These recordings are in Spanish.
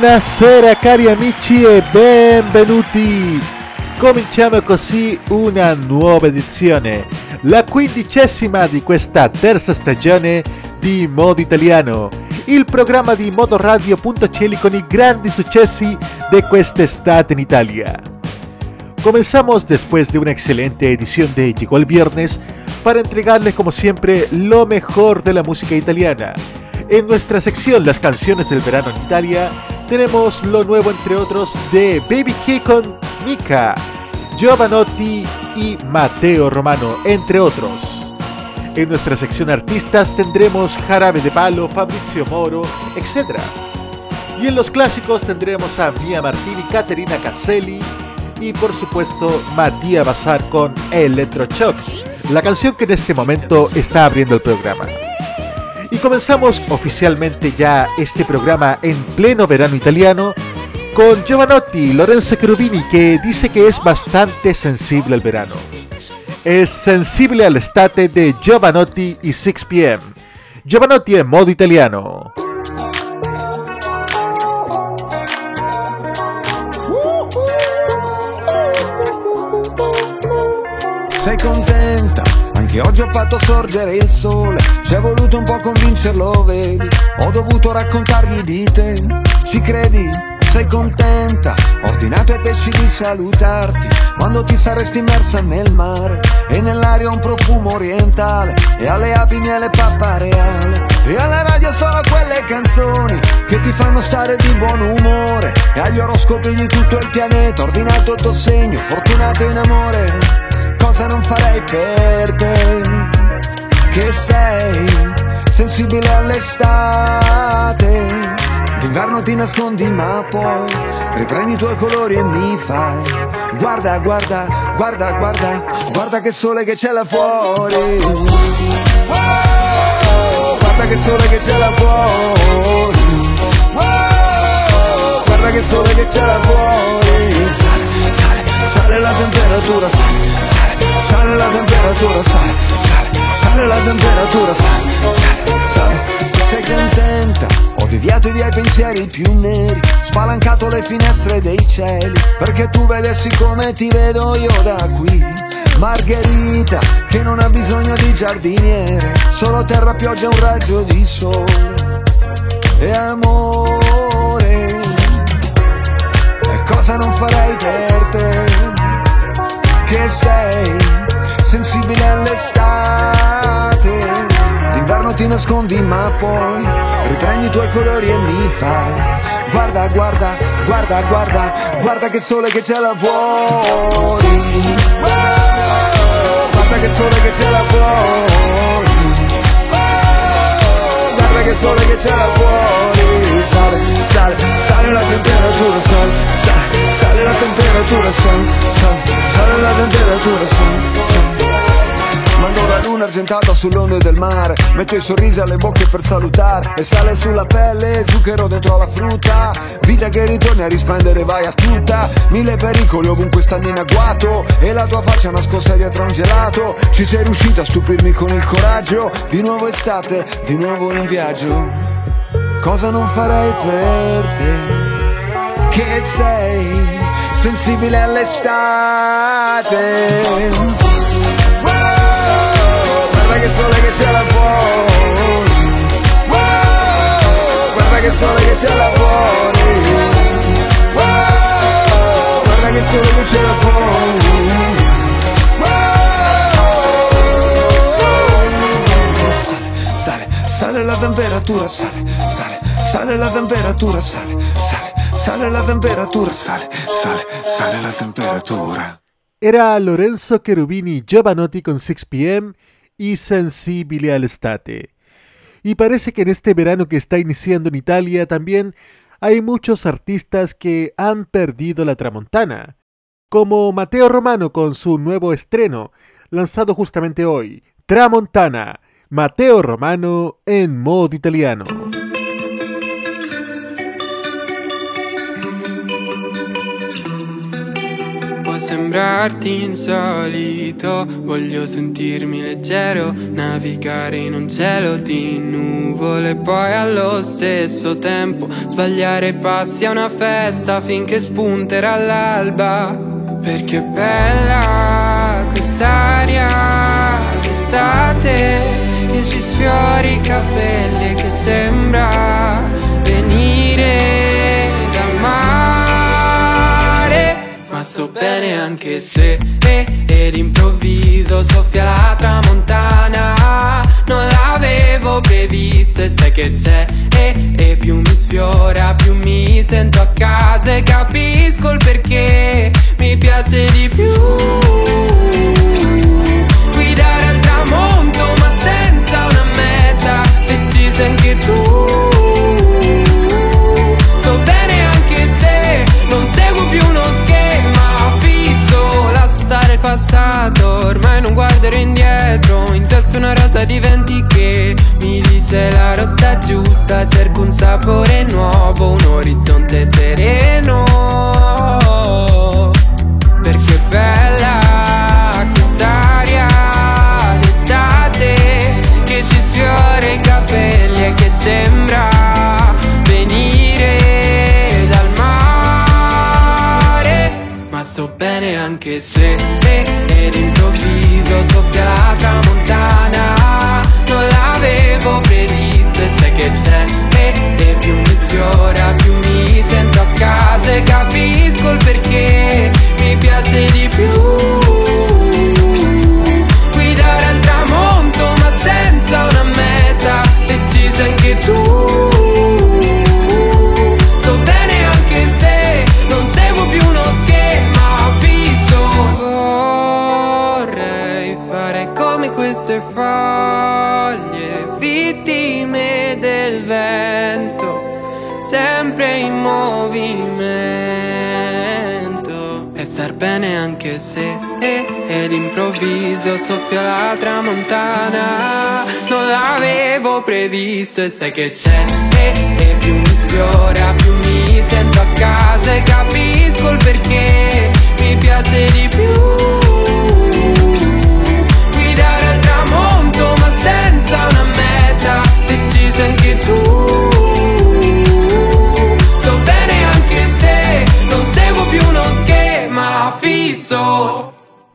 Buonasera cari amici e benvenuti! Cominciamo così una nuova edizione, la quindicesima di questa terza stagione di Modo Italiano, il programma di Modoradio.cl con i grandi successi de quest'estate in Italia. Comenzamos después de una excelente edición de Llegó el Viernes para entregarles como siempre lo mejor de la música italiana en nuestra sección Las canciones del verano en Italia, tenemos lo nuevo entre otros de Baby Key con Mika, Giovanotti y Mateo Romano, entre otros. En nuestra sección artistas tendremos Jarabe de Palo, Fabrizio Moro, etc. Y en los clásicos tendremos a Mia Martini, Caterina Caselli y por supuesto Matías Bazar con Electrochoc, la canción que en este momento está abriendo el programa. Y comenzamos oficialmente ya este programa en pleno verano italiano con Giovanotti Lorenzo Cherubini que dice que es bastante sensible al verano. Es sensible al estate de Giovanotti y 6pm. Giovanotti en modo italiano. Sei contenta? Anche oggi ho fatto sorgere il sole, ci è voluto un po' convincerlo, vedi? Ho dovuto raccontargli di te, ci credi? Sei contenta? Ho ordinato ai pesci di salutarti. Quando ti saresti immersa nel mare. E nell'aria un profumo orientale. E alle api miele pappa reale. E alla radio solo quelle canzoni. Che ti fanno stare di buon umore. E agli oroscopi di tutto il pianeta. Ordinato il tuo segno. Fortunato in amore cosa non farei per te. Che sei sensibile all'estate. D'inverno ti nascondi ma poi riprendi i tuoi colori e mi fai. Guarda, guarda, guarda, guarda, guarda che sole che c'è là fuori. Guarda che sole che c'è là fuori. Guarda che sole che c'è là fuori. Sale, sale, sale la temperatura, sale, sale Sale la temperatura, sale, sale, sale la temperatura, sale, sale, sale. Sei contenta? Ho deviato i miei pensieri più neri, spalancato le finestre dei cieli, perché tu vedessi come ti vedo io da qui. Margherita, che non ha bisogno di giardiniere, solo terra, pioggia e un raggio di sole. E amore, e cosa non farei per te? Che sei sensibile all'estate. D'inverno ti nascondi ma poi riprendi i tuoi colori e mi fai. Guarda, guarda, guarda, guarda, guarda che sole che c'è là fuori. Guarda che sole che c'è là fuori. Guarda che sole che c'è là fuori. Sale, sale, sale la temperatura, sale, sale, sale la temperatura, sale, sale, sale la temperatura, sale, sale. Mando la luna argentata sull'onde del mare Metto i sorrisi alle bocche per salutare E sale sulla pelle, zucchero dentro la frutta. Vita che ritorni a risplendere, vai a tutta. Mille pericoli ovunque stanno in agguato E la tua faccia nascosta dietro un gelato. Ci sei riuscita a stupirmi con il coraggio? Di nuovo estate, di nuovo in viaggio Cosa non farei per te? Che sei sensibile all'estate. Wow, guarda che sole che c'è là fuori. Wow, guarda che sole che c'è là fuori. Wow, guarda che sole che c'è là fuori. Sale, la temperatura, sale, sale, sale la temperatura, sale, sale, sale la temperatura, sale, sale, sale la temperatura. Era Lorenzo Cherubini Giovanotti con 6pm y Sensibile all'estate. Y parece que en este verano que está iniciando en Italia también hay muchos artistas que han perdido la tramontana, como Mateo Romano con su nuevo estreno, lanzado justamente hoy, Tramontana, Mateo Romano en modo italiano. Può sembrarti insolito, voglio sentirmi leggero, navigare in un cielo di nuvole, poi allo stesso tempo sbagliare passi a una festa finché spunterà l'alba. Perché bella quest'aria d'estate che ci sfiori i capelli e che sembra venire dal mare. Ma sto bene anche se eh, ed improvviso soffia la tramontana. Non l'avevo previsto e sai che c'è eh, e più mi sfiora, più mi sento a casa e capisco il perché mi piace di più. Se ci sei anche tu. So bene anche se non seguo più uno schema fisso Lascio stare il passato, ormai non guarderò indietro In testa una rosa di venti che mi dice la rotta giusta Cerco un sapore nuovo, un orizzonte sereno anche se ed improvviso soffia la tramontana Non l'avevo previsto e sai che c'è e più mi sfiora bene anche se eh, ed improvviso soffia la tramontana. Non l'avevo previsto e sai che c'è eh, E più mi sfiora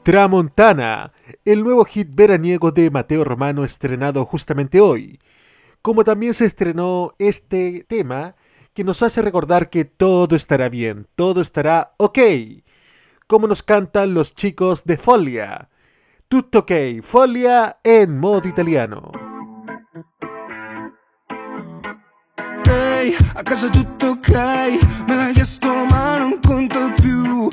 Tramontana, el nuevo hit veraniego de Mateo Romano estrenado justamente hoy. Como también se estrenó este tema que nos hace recordar que todo estará bien, todo estará ok. Como nos cantan los chicos de Folia. Tutto ok, Folia en modo italiano. Ok Me conto più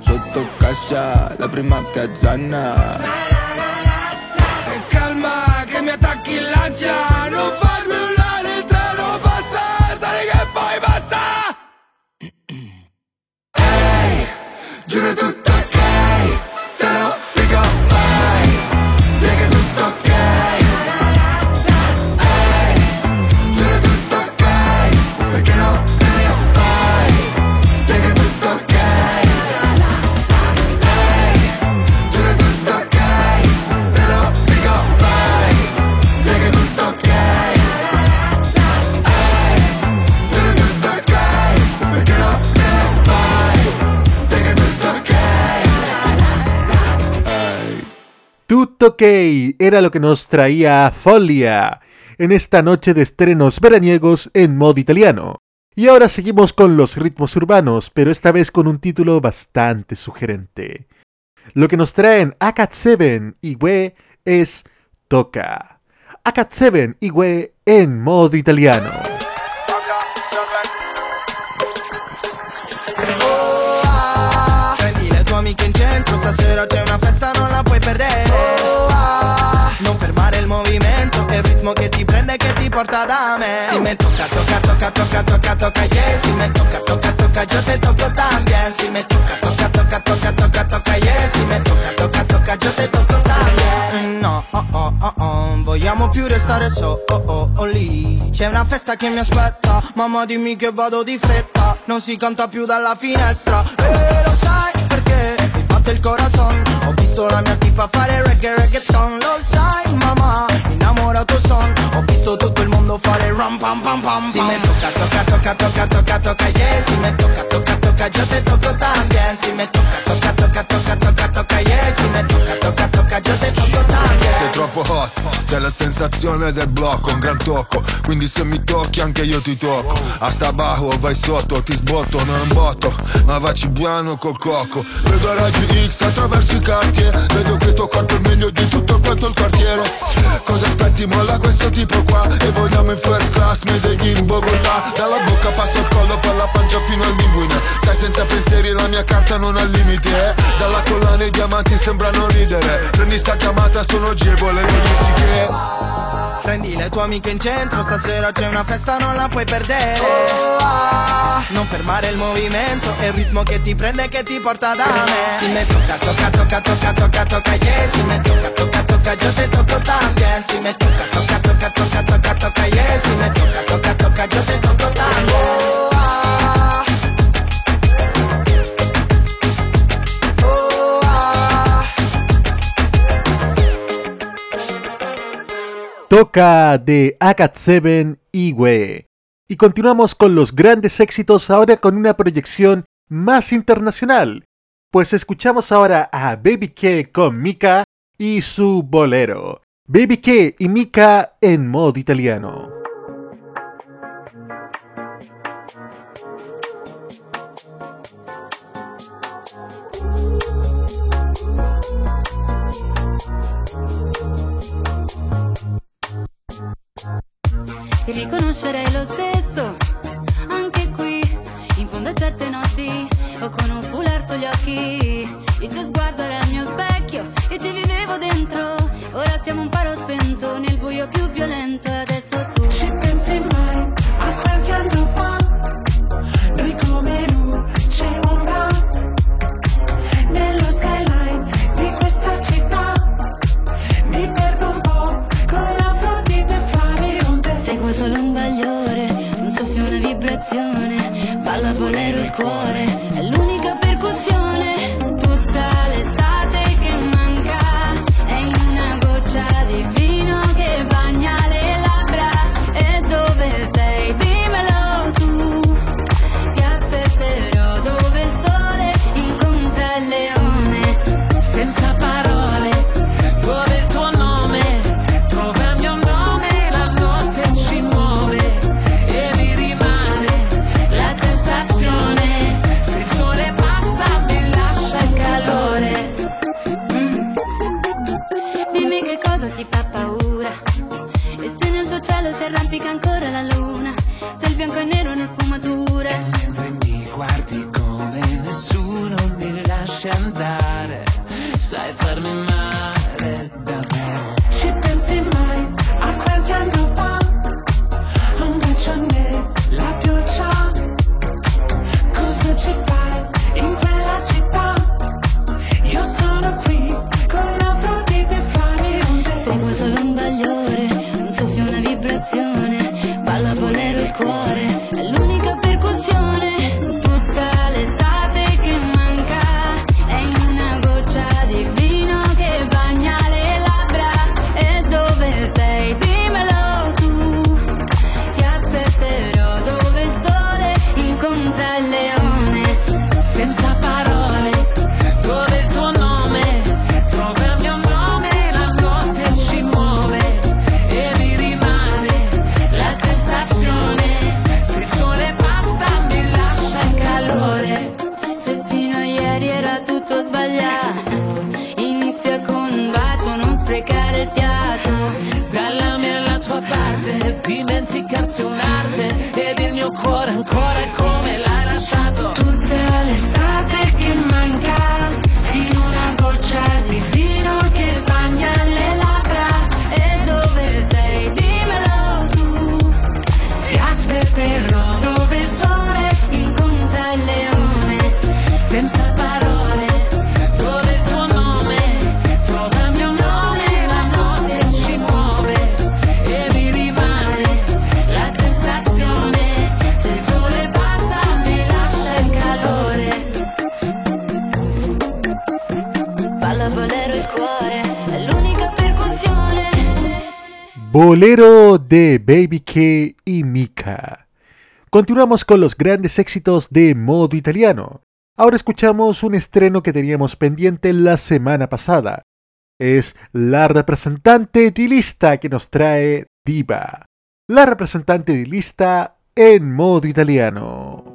Sotto casa La prima cazzana E calma che mi attacchi far Ok era lo que nos traía Folia en esta noche de estrenos veraniegos en modo italiano. Y ahora seguimos con los ritmos urbanos, pero esta vez con un título bastante sugerente. Lo que nos traen Akat 7 y We es Toca. Akat 7 y We en modo italiano. Stasera c'è una festa, non la puoi perdere. Porta da me. Si me tocca, tocca, tocca, tocca, tocca, tocca, yeah. Si me tocca, tocca, tocca, yo te toco también. Si me tocca, tocca, tocca, tocca, tocca, tocca, yeah. Si me tocca, tocca, tocca, yo te tocco también. No, oh, oh, oh, oh, vogliamo più restare so, oh, oh, oh, lì. C'è una festa che mi aspetta, mamma dimmi che vado di fretta. Non si canta più dalla finestra, e lo sai perché mi batte il corazon. Ho visto la mia tipa fare reggae reggaeton, lo sai mamma, innamorato son. Ho visto tutto il mondo fare ram pam pam pam. Si me tocca, tocca, tocca, tocca, tocca, tocca, yeah. Si me tocca, tocca, tocca, yo te toco también. Si me tocca, tocca, tocca, tocca, tocca, tocca, yeah. Si me tocca, tocca, tocca, troppo hot, c'è la sensazione del blocco, un gran tocco. Quindi se mi tocchi anche io ti tocco. A sta bajo vai sotto, ti sbotto, non botto. Ma vacci piano col cocco. Vedo raggi X attraverso i cartier Vedo che tuo corpo è meglio di tutto quanto il quartiere. Cosa aspetti, molla questo tipo qua. E vogliamo in first class, Medellin, Bogotà. Dalla bocca passo il collo per la pancia fino al linguine. Stai senza pensieri, la mia carta non ha limite eh? Dalla collana i diamanti sembrano ridere. Prendi sta chiamata, sono agevole, non dirti che Prendi le tue amiche in centro, stasera c'è una festa, non la puoi perdere. Non fermare il movimento, è il ritmo che ti prende e che ti porta da me. Si me tocca, tocca, tocca, tocca, tocca, tocca, yeah. Si me Toca de Akat 7 y We. Y continuamos con los grandes éxitos ahora con una proyección más internacional. Pues escuchamos ahora a Baby K con Mika y su bolero. Baby K y Mika en modo italiano. Riconoscerei lo stesso, anche qui, in fondo a certe notti, o con un foulard sugli occhi. Il tuo sguardo era il mio specchio e ci vivevo dentro. Ora siamo un faro spento nel buio più violento adesso Bolero de Baby K y Mika. Continuamos con los grandes éxitos de modo italiano. Ahora escuchamos un estreno que teníamos pendiente la semana pasada. Es la representante edilista que nos trae Diva. La representante edilista en modo italiano.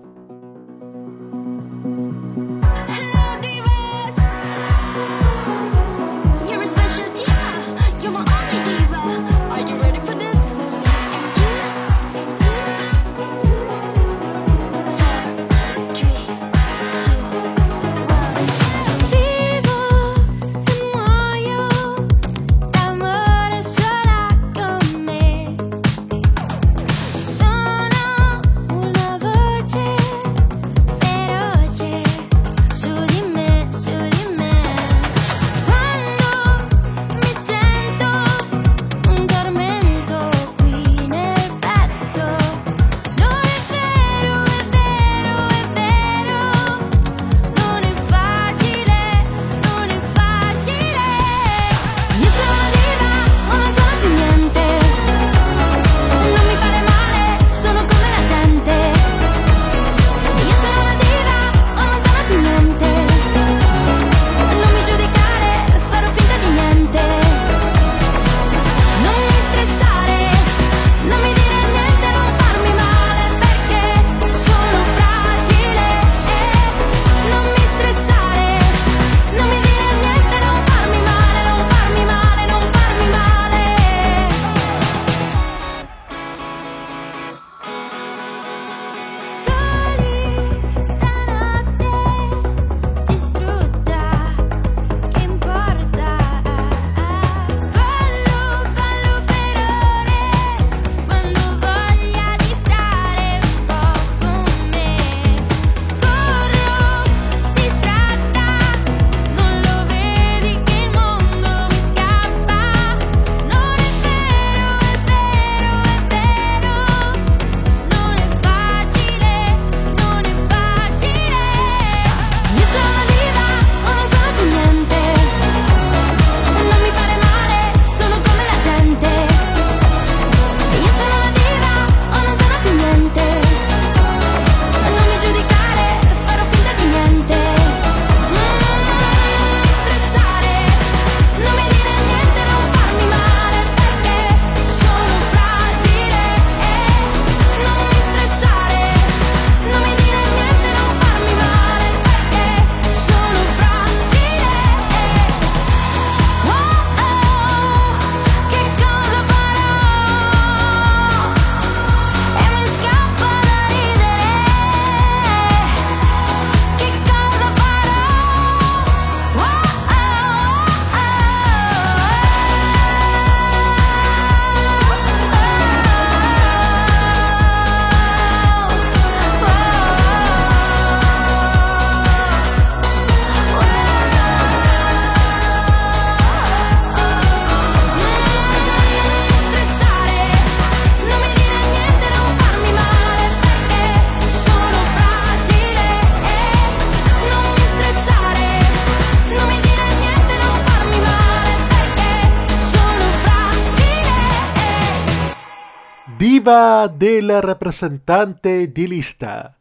De la representante di lista.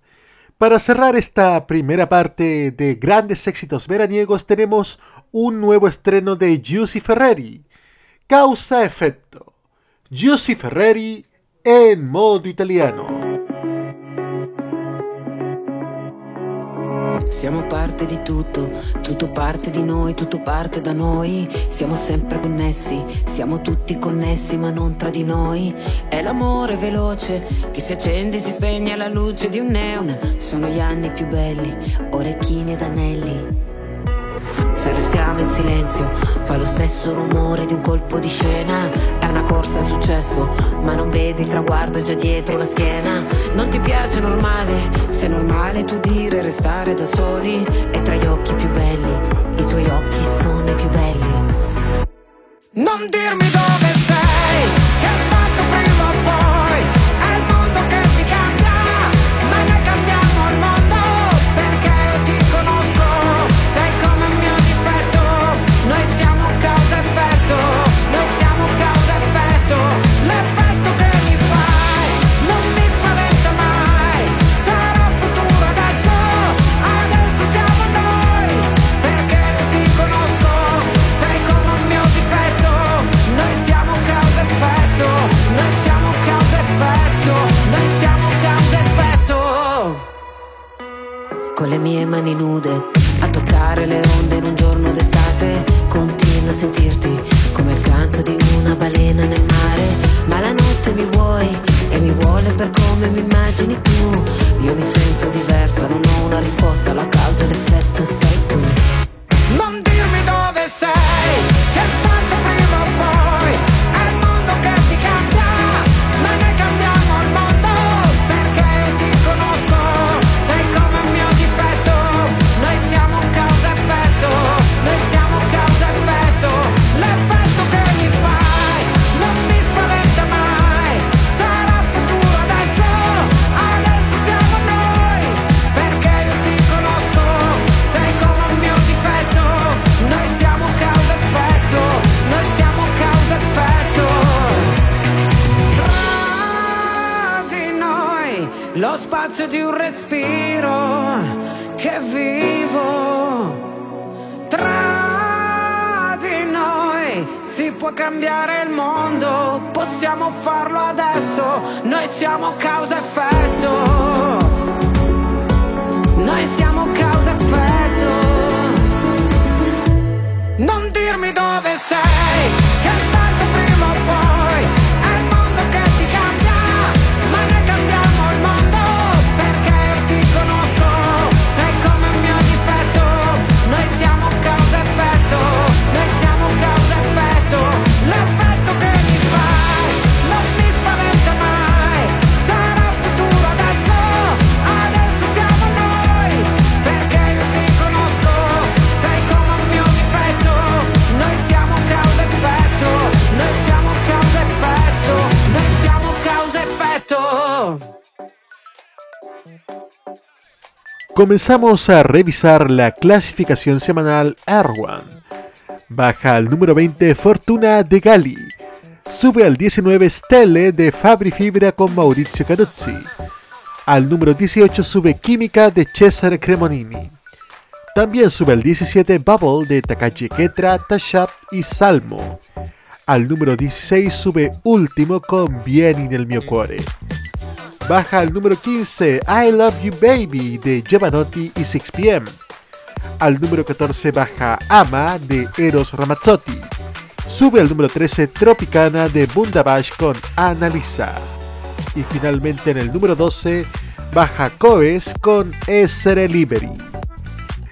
Para cerrar esta primera parte de grandes éxitos veraniegos tenemos un nuevo estreno de Giussi Ferreri, Causa Effetto. Giussi Ferreri en modo italiano. Siamo parte di tutto, tutto parte di noi, tutto parte da noi. Siamo sempre connessi, siamo tutti connessi ma non tra di noi. È l'amore veloce che si accende e si spegne alla luce di un neon. Sono gli anni più belli, orecchini ed anelli. In silenzio, fa lo stesso rumore di un colpo di scena. È una corsa a successo, ma non vedi il traguardo già dietro la schiena. Non ti piace normale, se normale tu dire restare da soli. E tra gli occhi più belli, i tuoi occhi sono i più belli. Non dirmi dove sei, mie mani nude a toccare le onde in un giorno d'estate. Continuo a sentirti come il canto di una balena nel mare. Ma la notte mi vuoi e mi vuole per come mi immagini tu. Io mi sento diversa non ho una risposta la causa l'effetto sei tu. Non dirmi dove sei di un respiro che vivo. Tra di noi si può cambiare il mondo possiamo farlo adesso noi siamo causa effetto. Noi siamo causa effetto. Non dirmi dove sei, Comenzamos a revisar la clasificación semanal R1. Baja al número 20 Fortuna de Gali. Sube al 19 Stelle de Fabri Fibra con Maurizio Canuzzi. Al número 18 sube Química de Cesare Cremonini. También sube al 17 Bubble de Takashi Ketra, Tashap y Salmo. Al número 16 sube Último con Vieni nel mio cuore. Baja al número 15 I Love You Baby de Giovanotti y 6pm. Al número 14 baja Ama de Eros Ramazzotti. Sube al número 13 Tropicana de Bundabash con Analisa. Y finalmente en el número 12 baja Coes con Essere Liberi.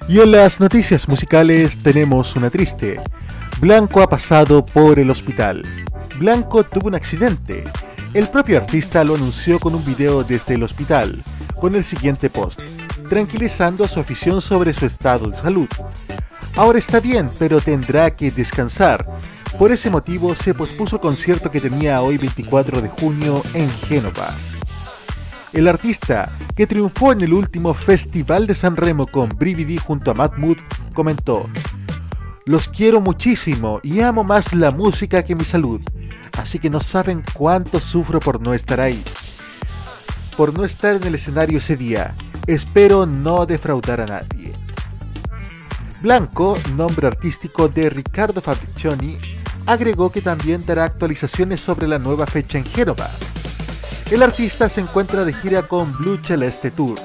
Y en las noticias musicales tenemos una triste. Blanco ha pasado por el hospital. Blanco tuvo un accidente. El propio artista lo anunció con un video desde el hospital, con el siguiente post, tranquilizando a su afición sobre su estado de salud. Ahora está bien, pero tendrá que descansar. Por ese motivo se pospuso el concierto que tenía hoy 24 de junio en Génova. El artista, que triunfó en el último Festival de San Remo con Brividi junto a Matt Mood, comentó: Los quiero muchísimo y amo más la música que mi salud. Así que no saben cuánto sufro por no estar ahí. Por no estar en el escenario ese día. Espero no defraudar a nadie. Blanco, nombre artístico de Ricardo Fabricioni, agregó que también dará actualizaciones sobre la nueva fecha en Génova. El artista se encuentra de gira con Blue Celeste Tour.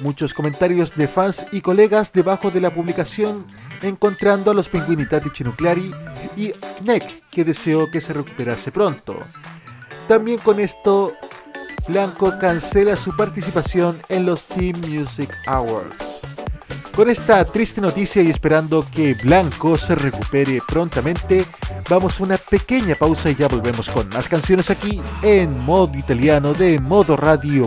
Muchos comentarios de fans y colegas debajo de la publicación encontrando a los Pinguinitati Chinuclari y Nick, que deseó que se recuperase pronto. También con esto, Blanco cancela su participación en los Team Music Awards. Con esta triste noticia y esperando que Blanco se recupere prontamente, vamos a una pequeña pausa y ya volvemos con más canciones aquí en modo italiano de modoradio.cl.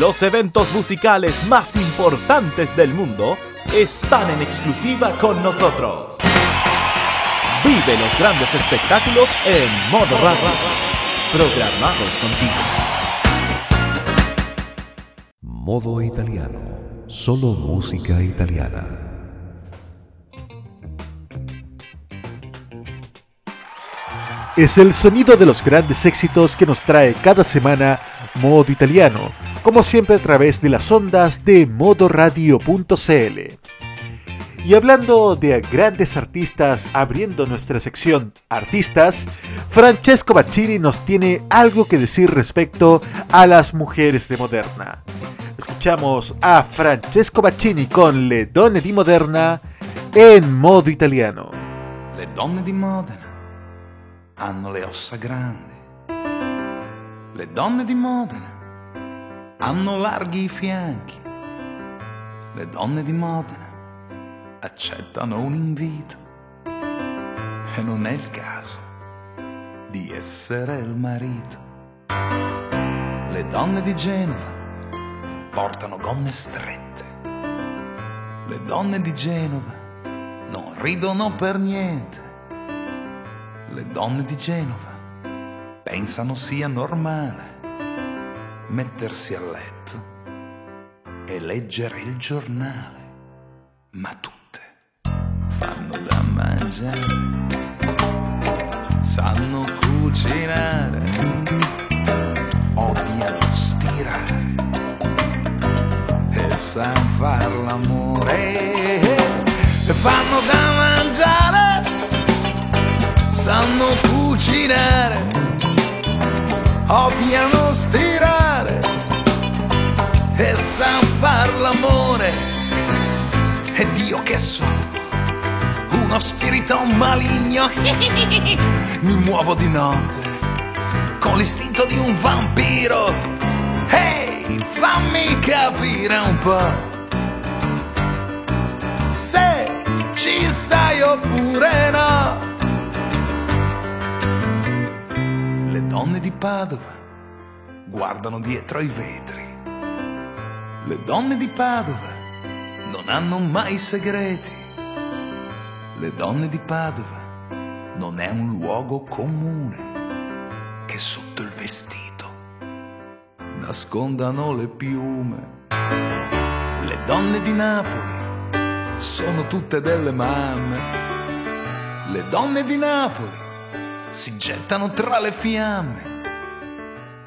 Los eventos musicales más importantes del mundo están en exclusiva con nosotros. Vive los grandes espectáculos en modo radio. Programados contigo. Modo italiano. Solo música italiana. Es el sonido de los grandes éxitos que nos trae cada semana Modo Italiano, como siempre a través de las ondas de modoradio.cl. Y hablando de grandes artistas abriendo nuestra sección Artistas, Francesco Baccini nos tiene algo que decir respecto a las mujeres de Moderna. Escuchamos a Francesco Baccini con Le Donne di Moderna en modo italiano. Le donne di Modena hanno le ossa grandi. Le donne di Modena hanno larghi fianchi. Le donne di Modena accettano un invito e non è il caso di essere il marito. Le donne di Genova portano gonne strette. Le donne di Genova non ridono per niente. Le donne di Genova pensano sia normale mettersi a letto e leggere il giornale, ma tutte fanno da mangiare, sanno cucinare, odiano stirare e sanno far l'amore, fanno da mangiare, sanno cucinare, odiano stirare e san far l'amore. Ed io che sono uno spirito maligno, mi muovo di notte con l'istinto di un vampiro. Ehi, fammi capire un po' se ci stai oppure no. Donne di Padova guardano dietro ai vetri. Le donne di Padova non hanno mai segreti. Le donne di Padova non è un luogo comune che sotto il vestito nascondano le piume. Le donne di Napoli sono tutte delle mamme. Le donne di Napoli si gettano tra le fiamme.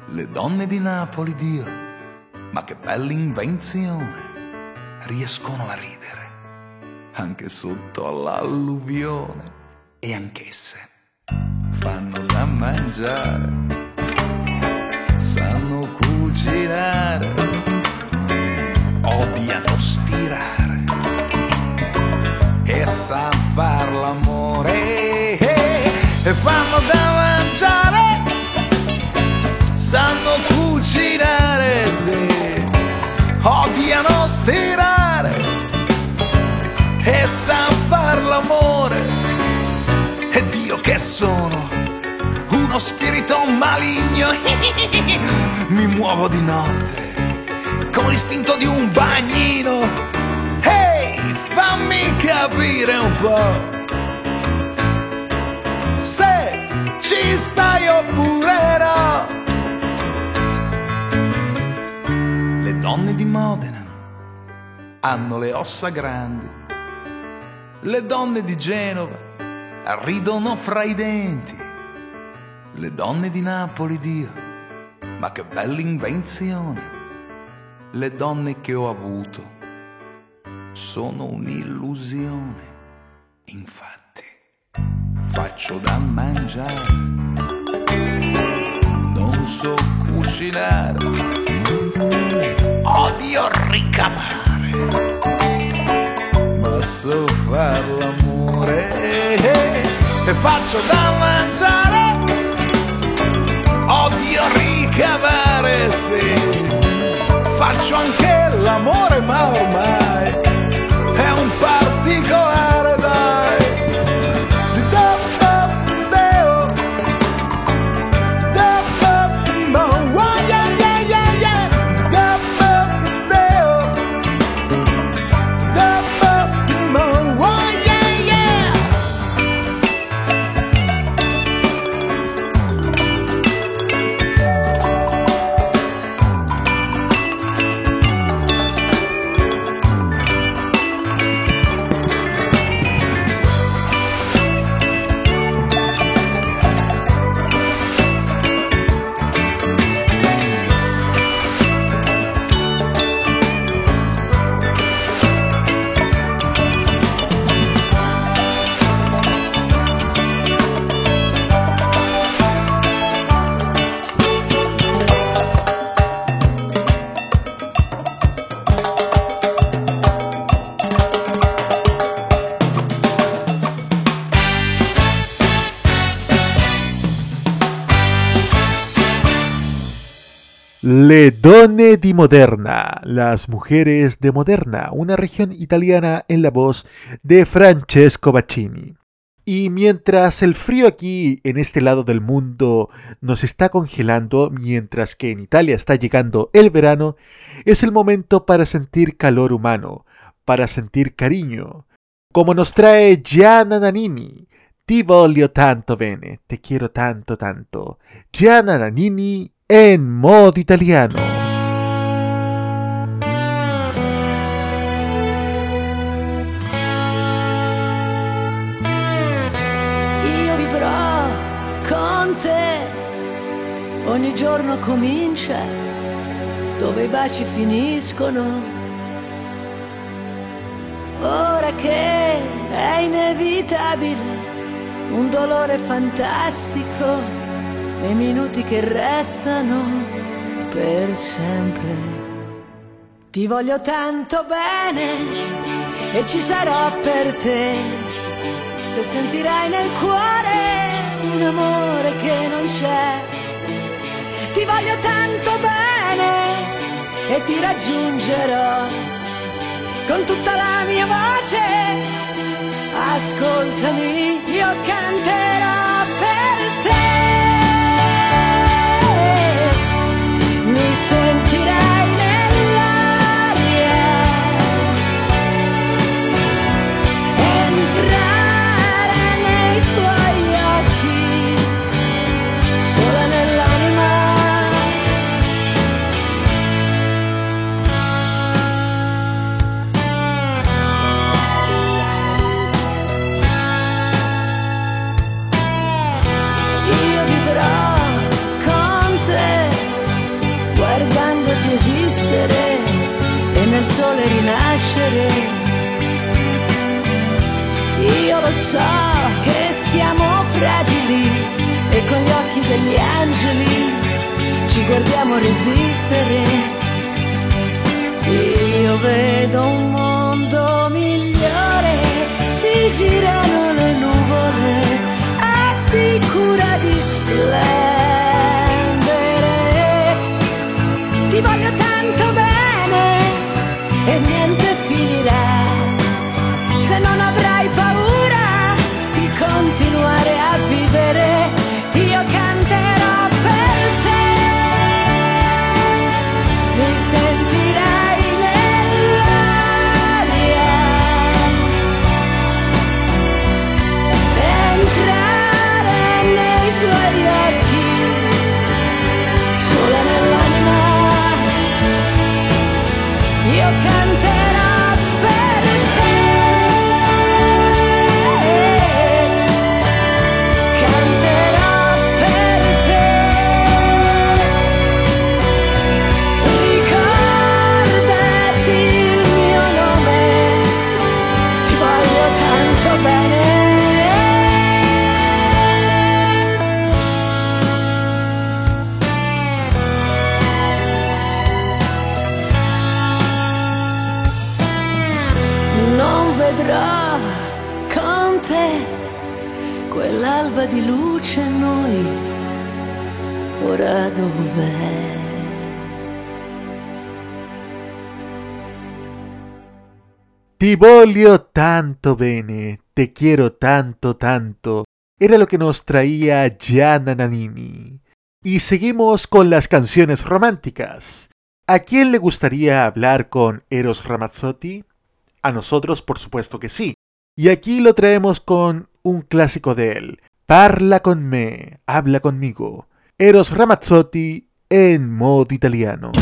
Le donne di Napoli, Dio, ma che bella invenzione! Riescono a ridere anche sotto l'alluvione e anch'esse fanno da mangiare, sanno cucinare, odiano stirare e san far l'amore e fanno da mangiare, sanno cucinare, sì, odiano stirare e san far l'amore. Ed io che sono uno spirito maligno mi muovo di notte con l'istinto di un bagnino. Ehi fammi capire un po' se ci stai oppure no le donne di Modena hanno le ossa grandi le donne di Genova ridono fra i denti. Le donne di Napoli, Dio, ma che bella invenzione. Le donne che ho avuto sono un'illusione. Infatti, faccio da mangiare. Non so cucinare. Odio ricamare. Ma so far l'amore e faccio da mangiare. Odio ricavare, sì. Faccio anche l'amore, ma ormai è un particolare, Di Moderna, las mujeres de Moderna, una región italiana en la voz de Francesco Baccini. Y mientras el frío aquí en este lado del mundo nos está congelando, mientras que en Italia está llegando el verano, es el momento para sentir calor humano, para sentir cariño, como nos trae Gianna Nannini. Ti voglio tanto bene, te quiero tanto tanto. Gianna Nannini en modo italiano. Giorno comincia, dove i baci finiscono. Ora che è inevitabile, un dolore fantastico, nei minuti che restano per sempre. Ti voglio tanto bene e ci sarò per te se sentirai nel cuore un amore che non c'è. Ti voglio tanto bene e ti raggiungerò con tutta la mia voce. Ascoltami, io canterò e sole rinascere lo so che siamo fragili e con gli occhi degli angeli ci guardiamo resistere. Io vedo un mondo migliore, si girano le nuvole, abbi cura di splendere. Ti voglio tanto bene e niente No, none of di noi. Ti voglio tanto bene, te quiero tanto, tanto. Era lo que nos traía Gianna Nannini. Y seguimos con las canciones románticas. ¿A quién le gustaría hablar con Eros Ramazzotti? A nosotros, por supuesto que sí. Y aquí lo traemos con un clásico de él. Parla con me, habla conmigo. Eros Ramazzotti en modo italiano.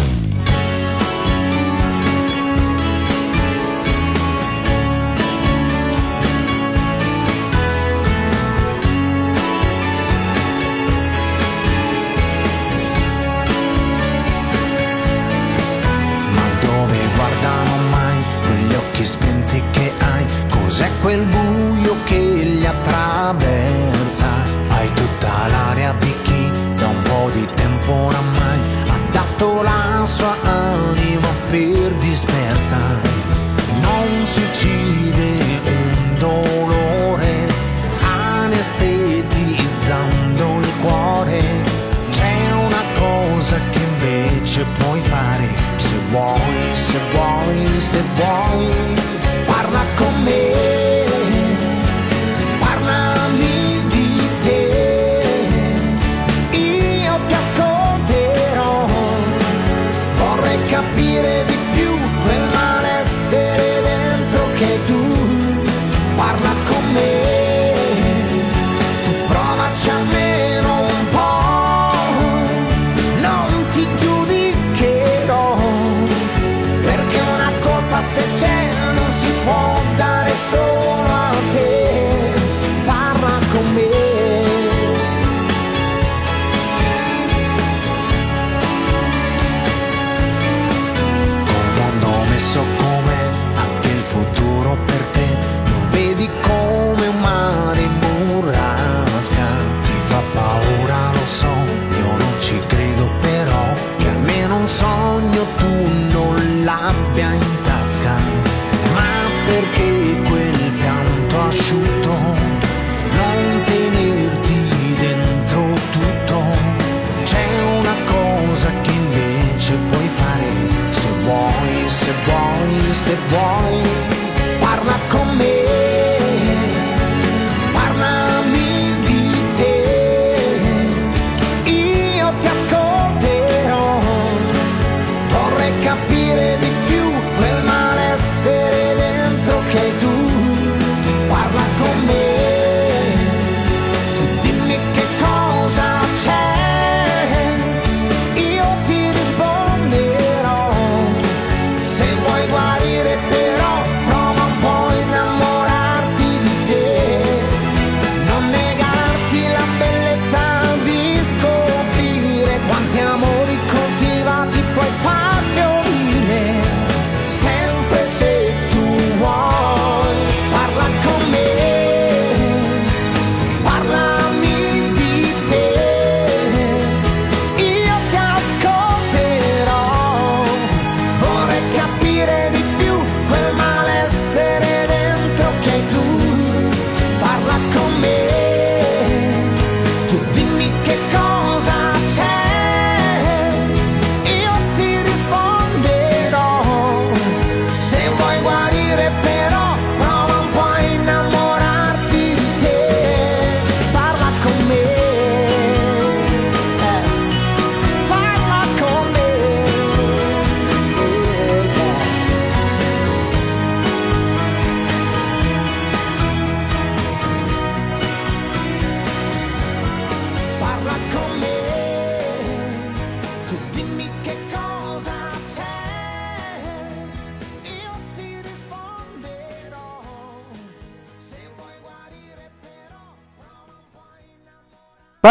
Quel buio che li attraversa? time.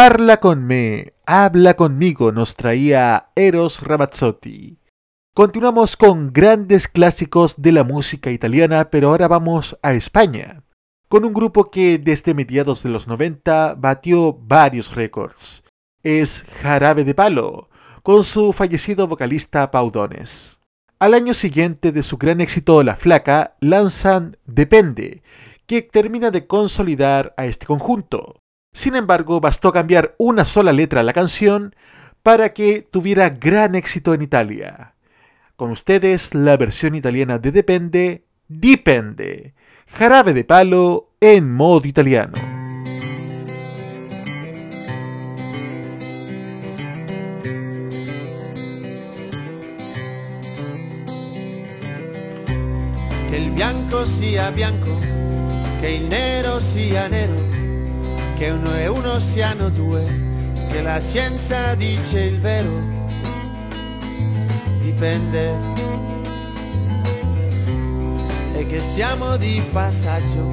Parla con me, habla conmigo, nos traía Eros Ramazzotti. Continuamos con grandes clásicos de la música italiana, pero ahora vamos a España, con un grupo que desde mediados de los 90 batió varios récords. Es Jarabe de Palo, con su fallecido vocalista Paudones. Al año siguiente de su gran éxito La Flaca, lanzan Depende, que termina de consolidar a este conjunto. Sin embargo, bastó cambiar una sola letra a la canción para que tuviera gran éxito en Italia. Con ustedes la versión italiana de Depende, Dipende, jarabe de palo en modo italiano. Che il bianco sia bianco, che il nero sia nero, che uno e uno siano due, che la scienza dice il vero, dipende. E che siamo di passaggio,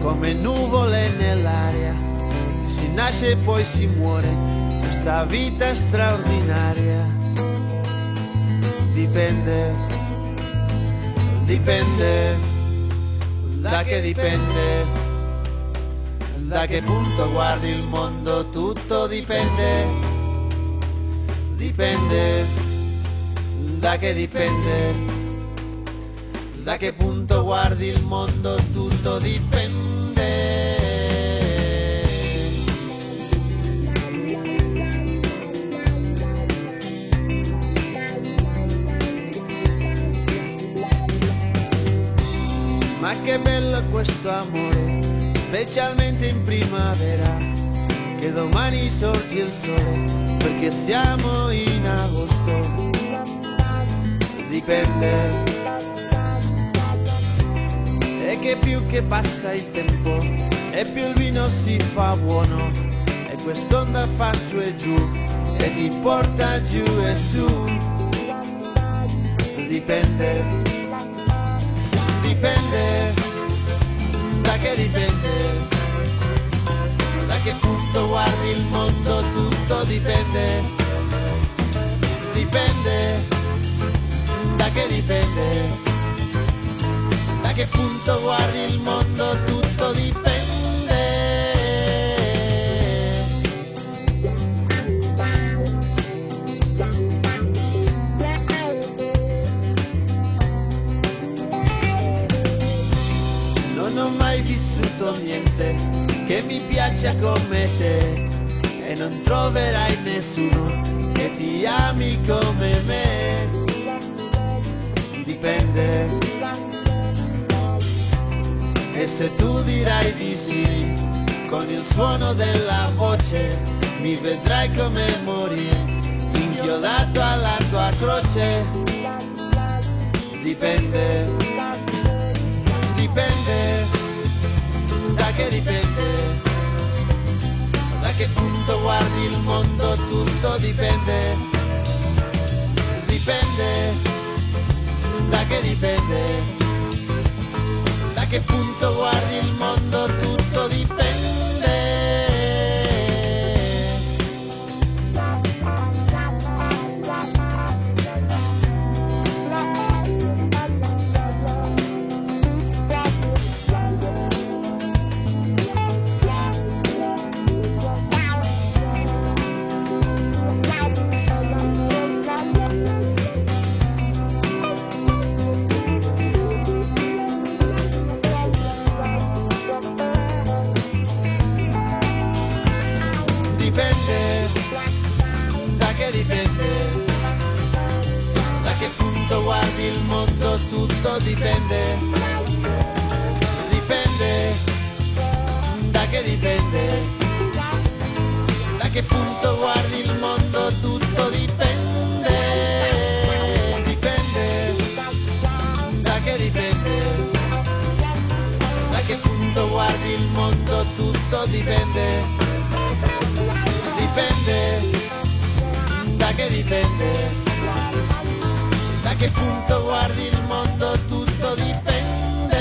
come nuvole nell'aria, si nasce e poi si muore, questa vita straordinaria, dipende. Dipende, da che dipende, da che punto guardi il mondo, tutto dipende, dipende, da che dipende, da che punto guardi il mondo, tutto dipende. Ma che bello questo amore, specialmente in primavera, che domani sorge il sole, perché siamo in agosto. Dipende. E che più che passa il tempo, e più il vino si fa buono, e quest'onda fa su e giù, e ti porta giù e su. Dipende dipende, da che dipende, da che punto guardi il mondo tutto dipende, dipende, da che dipende, da che punto guardi il mondo tutto dipende. Vissuto niente che mi piaccia come te e non troverai nessuno che ti ami come me. Dipende. E se tu dirai di sì, con il suono della voce mi vedrai come morire, inchiodato alla tua croce. Dipende dipende, che dipende, da che punto guardi il mondo tutto dipende, dipende, da che dipende, da che punto guardi il mondo tutto dipende. Tutto dipende, dipende, da che dipende, da che punto guardi il mondo tutto dipende, dipende, da che dipende, da che punto guardi il mondo tutto dipende. Dipende, da che dipende, che punto guardi il mondo tutto dipende.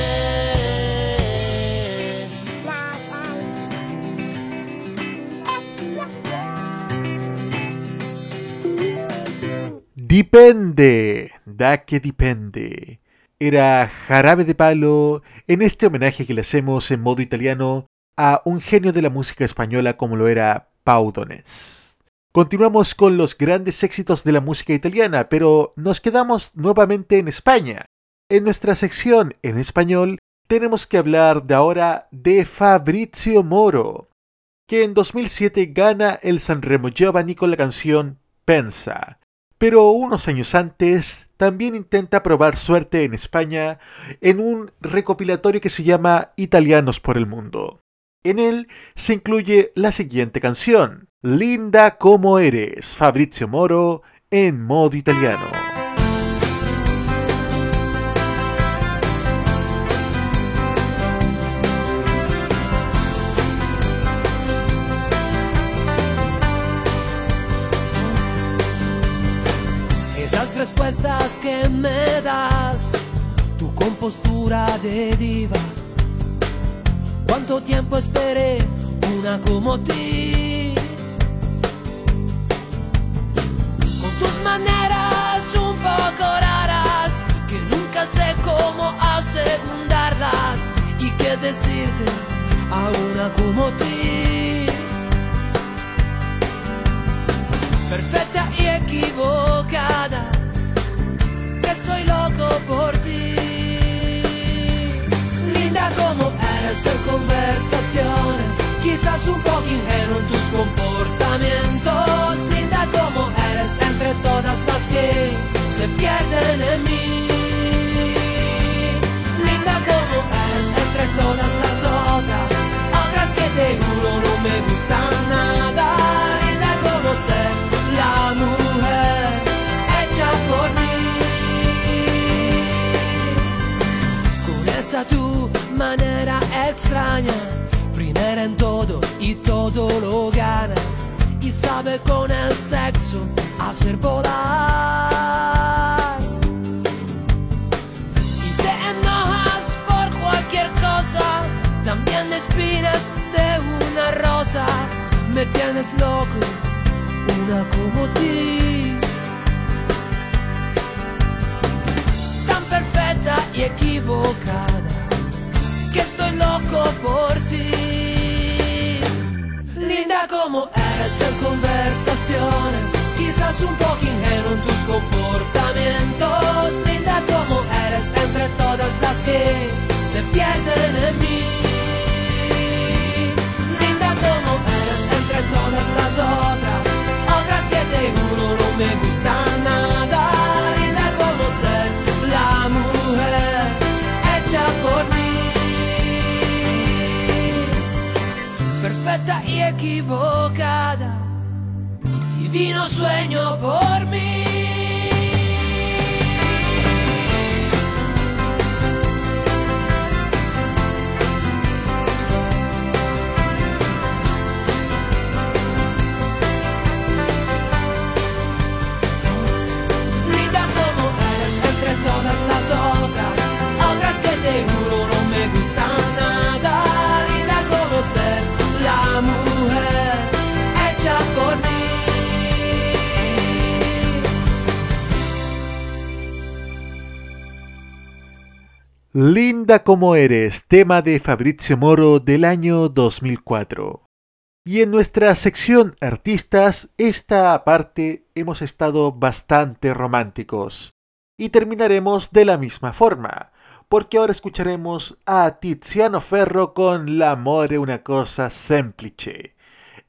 Dipende, da que dipende. Era Jarabe de Palo en este homenaje que le hacemos en modo italiano a un genio de la música española como lo era Pau Donés. Continuamos con los grandes éxitos de la música italiana, pero nos quedamos nuevamente en España. En nuestra sección en español tenemos que hablar de ahora de Fabrizio Moro, que en 2007 gana el Sanremo Giovanni con la canción Pensa, pero unos años antes también intenta probar suerte en España en un recopilatorio que se llama Italianos por el Mundo. En él se incluye la siguiente canción, Linda como eres, Fabrizio Moro, en modo italiano. Esas respuestas que me das, tu compostura de diva. ¿Cuánto tiempo esperé una como ti? Tus maneras un poco raras, que nunca sé cómo asegurarlas y qué decirte a una como ti. perfecta y equivocada, que estoy loco por ti. Linda como eres en conversaciones, quizás un poco ingenuo en tus comportamientos. Todas las que se pierden en mí. Linda como eres entre todas las otras, otras que te juro no me gustan nada. Linda como ser la mujer hecha por mí. Con esa tu manera extraña, primera en todo y todo lo gana. Sabe con el sexo hacer volar. Y te enojas por cualquier cosa, también espinas de una rosa. Me tienes loco una como ti. Tan perfecta y equivocada que estoy loco por ti. Linda como eres en conversaciones, quizás un poco en tus comportamientos. Linda como eres entre todas las que se pierden en mí. Linda como eres entre todas las otras otras que te juro no me gustan nada. Y equivocada. Divino sueño por mí. Linda como eres entre todas las otras, otras que te juro no me gustan Linda como eres, tema de Fabrizio Moro del año 2004. Y en nuestra sección artistas, esta parte hemos estado bastante románticos. Y terminaremos de la misma forma, porque ahora escucharemos a Tiziano Ferro con L'amore una cosa semplice.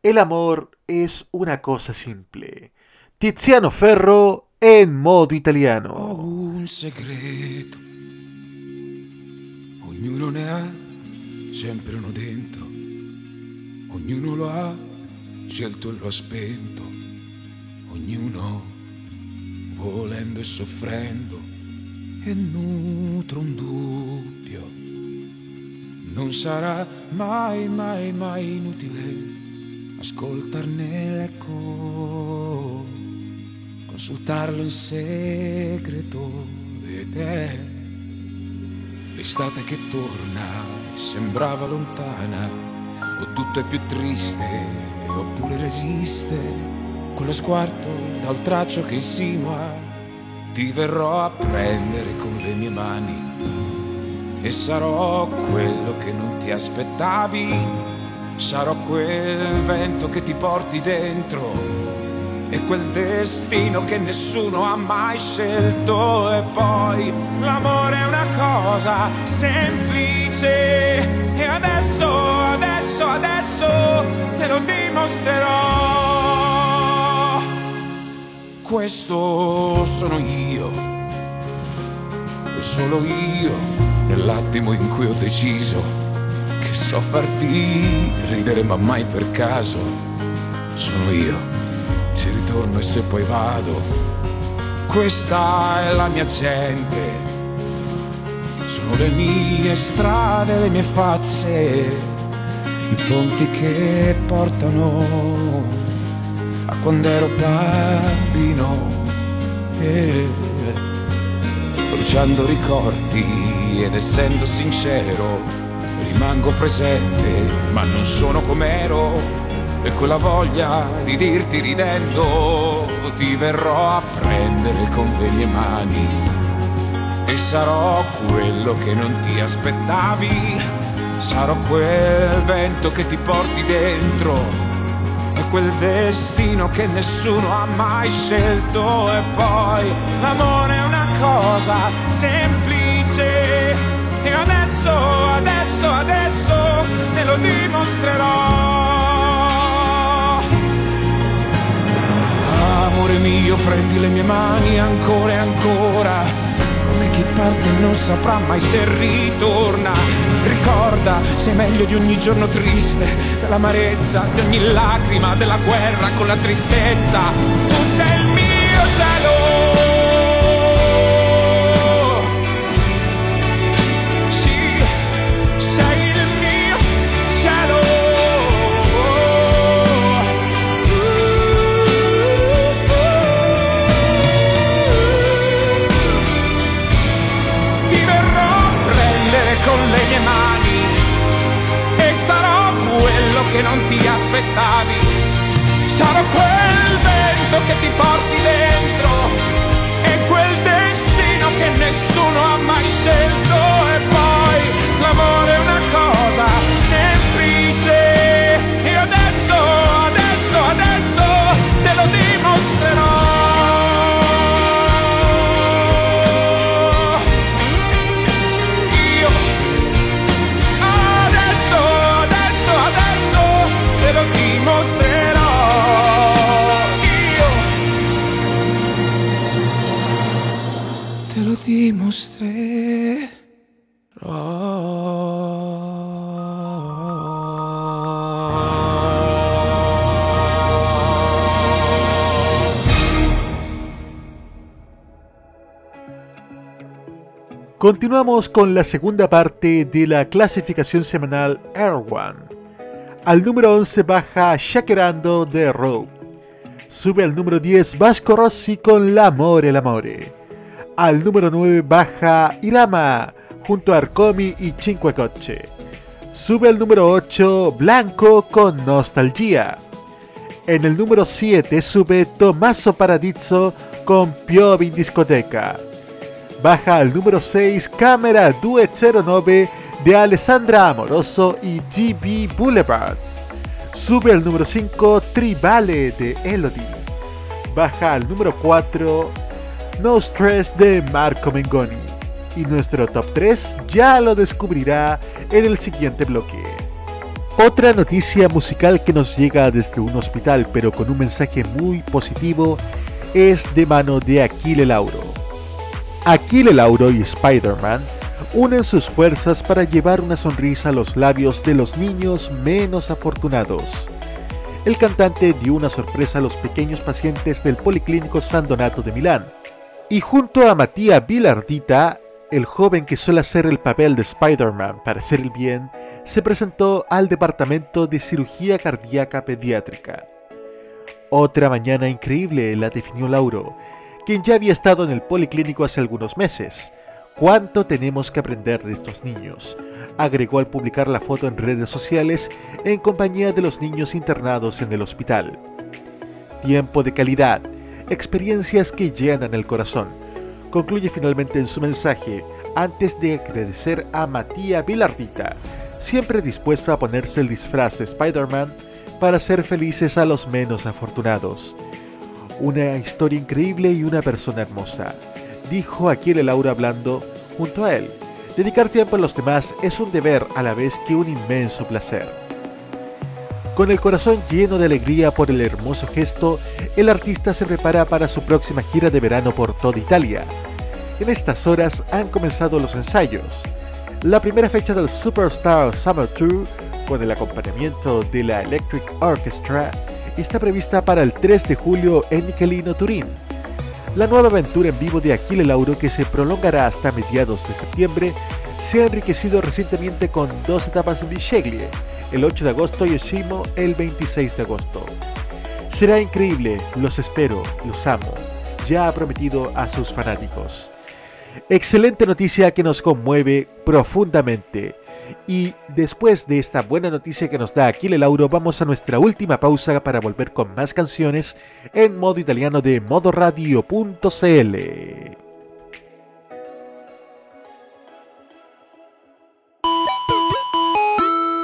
El amor es una cosa simple. Tiziano Ferro en modo italiano. un segreto, ognuno ne ha sempre uno dentro, ognuno lo ha scelto e lo ha spento, ognuno volendo e soffrendo e nutre un dubbio. Non sarà mai, mai, mai inutile ascoltarne l'eco, consultarlo in segreto ed è l'estate che torna, sembrava lontana, o tutto è più triste, oppure resiste, quello sguardo dal traccio che insinua ti verrò a prendere con le mie mani e sarò quello che non ti aspettavi. Sarò quel vento che ti porti dentro e quel destino che nessuno ha mai scelto. E poi l'amore è una cosa semplice e adesso, adesso, adesso te lo dimostrerò. Questo sono io, e solo io, nell'attimo in cui ho deciso che so farti ridere ma mai per caso. Sono io, se ritorno e se poi vado, questa è la mia gente. Sono le mie strade, le mie facce, i ponti che portano a quando ero bambino. eh, bruciando ricordi ed essendo sincero, rimango presente, ma non sono com'ero. E quella voglia di dirti ridendo, ti verrò a prendere con le mie mani e sarò quello che non ti aspettavi. Sarò quel vento che ti porti dentro quel destino che nessuno ha mai scelto. E poi l'amore è una cosa semplice. E adesso, adesso, adesso te lo dimostrerò. Amore mio, prendi le mie mani ancora e ancora chi parte non saprà mai se ritorna. Ricorda, sei meglio di ogni giorno triste, dell'amarezza, di ogni lacrima, della guerra con la tristezza. Tu sei il mio cielo. Mie mani e sarò quello che non ti aspettavi. Sarò quel vento che ti porti dentro e quel destino che nessuno ha mai scelto. E poi l'amore è una cosa Continuamos con la segunda parte de la clasificación semanal Air One. Al número 11 baja Shakerando de Row. Sube al número 10 Vasco Rossi con L'amore l'amore. Al número 9 baja Irama junto a Arcomi y Cinque Coche. Sube al número 8 Blanco con Nostalgia. En el número 7 sube Tommaso Paradiso con Piovi Discoteca. Baja al número 6 Cámara 209 de Alessandra Amoroso y GB Boulevard. Sube al número 5 Tribale de Elodie. Baja al número 4 No Stress de Marco Mengoni. Y nuestro top 3 ya lo descubrirá en el siguiente bloque. Otra noticia musical que nos llega desde un hospital pero con un mensaje muy positivo es de mano de Aquile Lauro. Aquile Lauro y Spider-Man unen sus fuerzas para llevar una sonrisa a los labios de los niños menos afortunados. El cantante dio una sorpresa a los pequeños pacientes del Policlínico San Donato de Milán. Y junto a Matías Vilardita, el joven que suele hacer el papel de Spider-Man para hacer el bien, se presentó al Departamento de Cirugía Cardíaca Pediátrica. Otra mañana increíble la definió Lauro, quien ya había estado en el policlínico hace algunos meses. ¿Cuánto tenemos que aprender de estos niños? Agregó al publicar la foto en redes sociales en compañía de los niños internados en el hospital. Tiempo de calidad, experiencias que llenan el corazón, concluye finalmente en su mensaje, antes de agradecer a Matías Vilardita, siempre dispuesto a ponerse el disfraz de Spider-Man para hacer felices a los menos afortunados. Una historia increíble y una persona hermosa, dijo Aquile Laura hablando junto a él. Dedicar tiempo a los demás es un deber a la vez que un inmenso placer. Con el corazón lleno de alegría por el hermoso gesto, el artista se prepara para su próxima gira de verano por toda Italia. En estas horas han comenzado los ensayos. La primera fecha del Superstar Summer Tour, con el acompañamiento de la Electric Orchestra, está prevista para el 3 de julio en Michelino, Turín. La nueva aventura en vivo de Aquile Lauro, que se prolongará hasta mediados de septiembre, se ha enriquecido recientemente con dos etapas en Bisceglie, el 8 de agosto y Oshimo el 26 de agosto. Será increíble, los espero, los amo, ya ha prometido a sus fanáticos. Excelente noticia que nos conmueve profundamente. Y después de esta buena noticia que nos da Aquile Lauro, vamos a nuestra última pausa para volver con más canciones en modo italiano de modoradio.cl.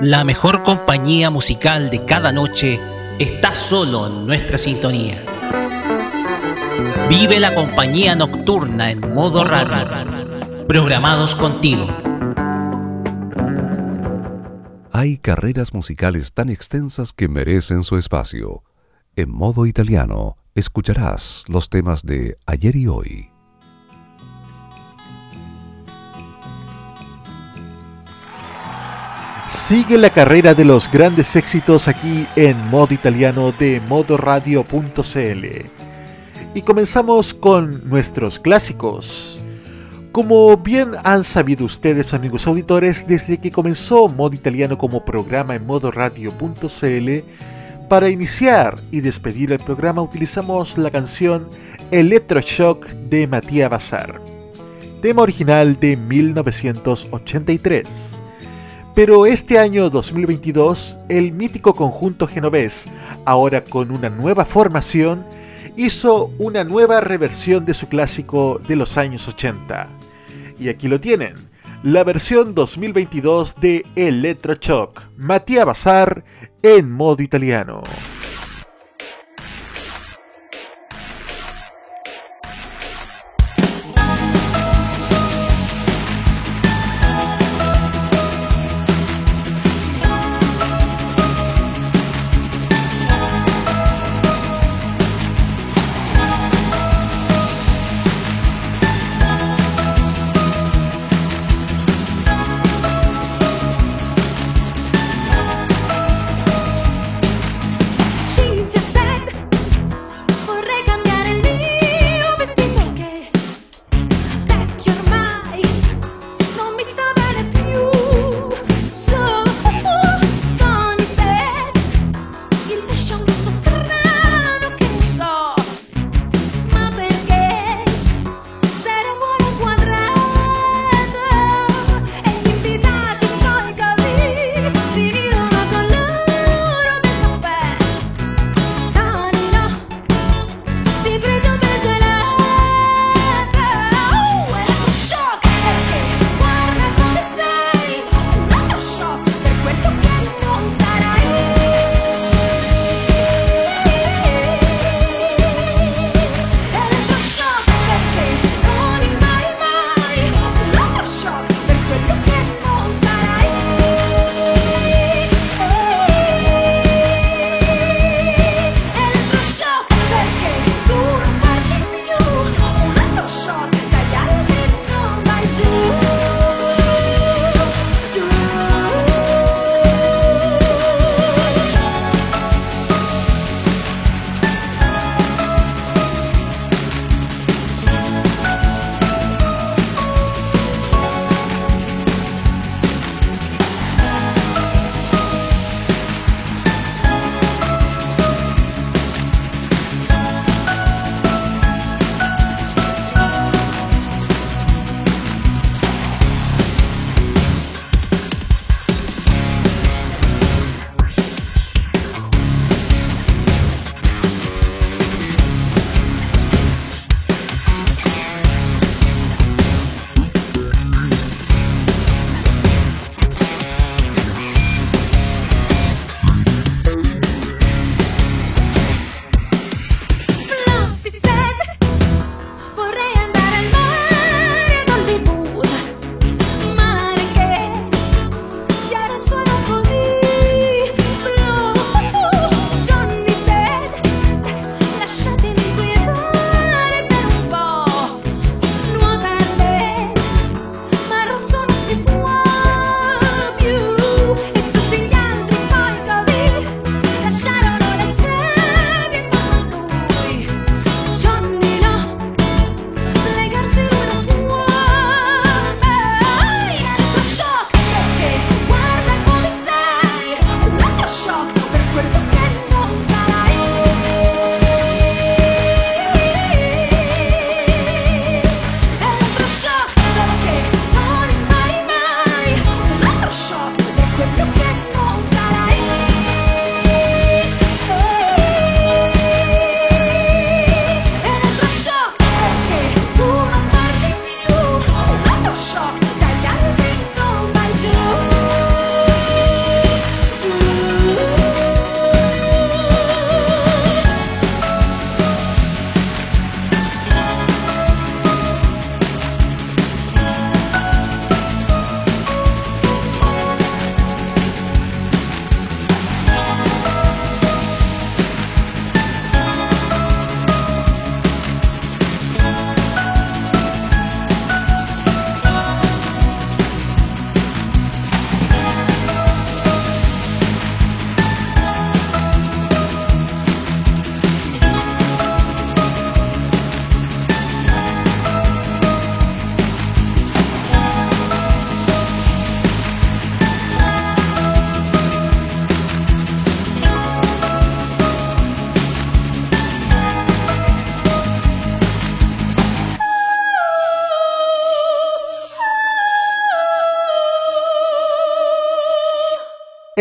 La mejor compañía musical de cada noche está solo en nuestra sintonía. Vive la compañía nocturna en modo radio. Programados contigo. Hay carreras musicales tan extensas que merecen su espacio. En modo italiano, escucharás los temas de ayer y hoy. Sigue la carrera de los grandes éxitos aquí en modo italiano de modoradio.cl. Y comenzamos con nuestros clásicos. Como bien han sabido ustedes, amigos auditores, desde que comenzó Modo Italiano como programa en modoradio.cl, para iniciar y despedir el programa utilizamos la canción Electroshock de Matías Bazar, tema original de 1983. Pero este año 2022, el mítico conjunto genovés, ahora con una nueva formación, hizo una nueva reversión de su clásico de los años 80. Y aquí lo tienen, la versión 2022 de Electroshock, Matías Bazar en modo italiano.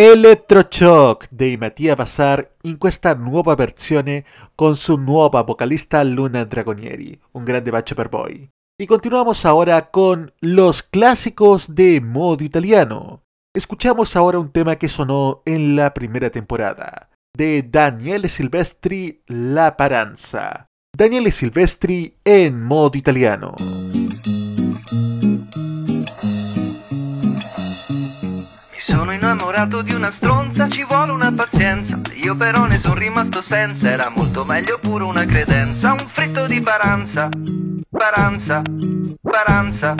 Electroshock dei Mattia Bazar in questa nuova versione con su nuova vocalista Luna Dragonieri. Un grande bacio. Y continuamos ahora con los clásicos de modo italiano. Escuchamos ahora un tema que sonó en la primera temporada, de Daniele Silvestri La Paranza. Daniele Silvestri en modo italiano. Sono innamorato di una stronza, ci vuole una pazienza. Io però ne sono rimasto senza, era molto meglio pure una credenza. Un fritto di paranza, paranza, paranza.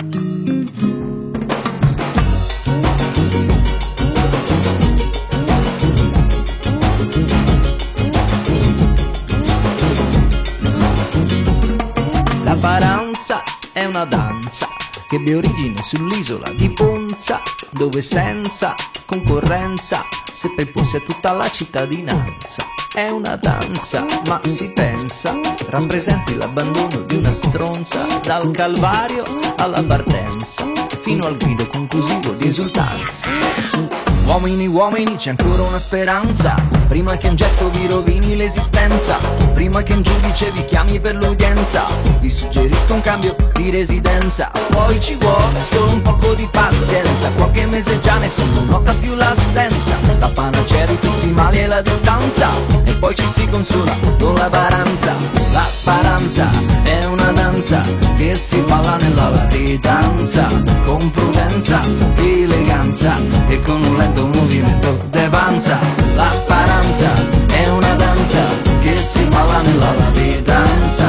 La paranza è una danza che ebbe origine sull'isola di Ponza, dove senza concorrenza seppe imporsi a tutta la cittadinanza. È una danza, ma si pensa, rappresenti l'abbandono di una stronza, dal calvario alla partenza, fino al grido conclusivo di esultanza. Uomini, uomini, c'è ancora una speranza. Prima che un gesto vi rovini l'esistenza. Prima che un giudice vi chiami per l'udienza. Vi suggerisco un cambio di residenza. Poi ci vuole solo un poco di pazienza. Qualche mese già nessuno nota più l'assenza. La panacea di tutti i mali è la distanza. E poi ci si consola con la paranza. La paranza è una danza che si balla nella latitanza. Con prudenza, eleganza e con un lento questo movimento d'avanza L'apparenza è una danza che si balla nella labidanza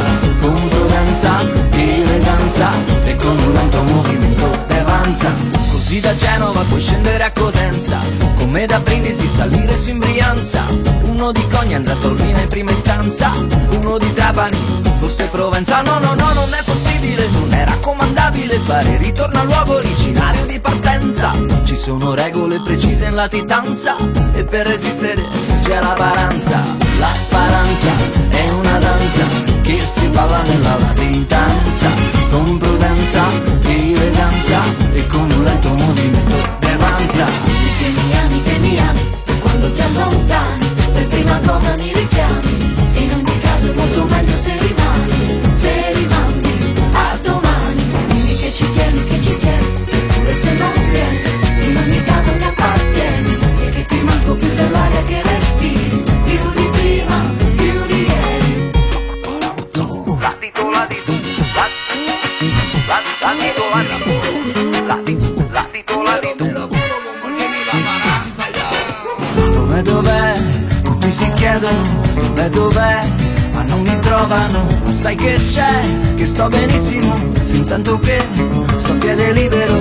con prudenza, eleganza e con un lento movimento de panza. Così da Genova puoi scendere a Cosenza Come da Brindisi salire su in Brianza. Uno di Cogna andrà a Torrina in prima istanza Uno di Trapani, forse Provenza. No, no, no, non è possibile, non è raccomandabile Fare ritorno al luogo originario di partenza. Ci sono regole precise in latitanza E per resistere c'è la paranza. La paranza è una danza che si balla nella latitanza distanza con prudenza e eleganza e con un lento movimento d'avanza e che mi ami, che mi ami quando ti allontani per prima cosa mi richiami. In ogni caso è molto meglio se richiami Tutti si chiedono dov'è, dov'è? Ma non mi trovano, ma sai che c'è? Che sto benissimo, fin tanto che sto a piede libero.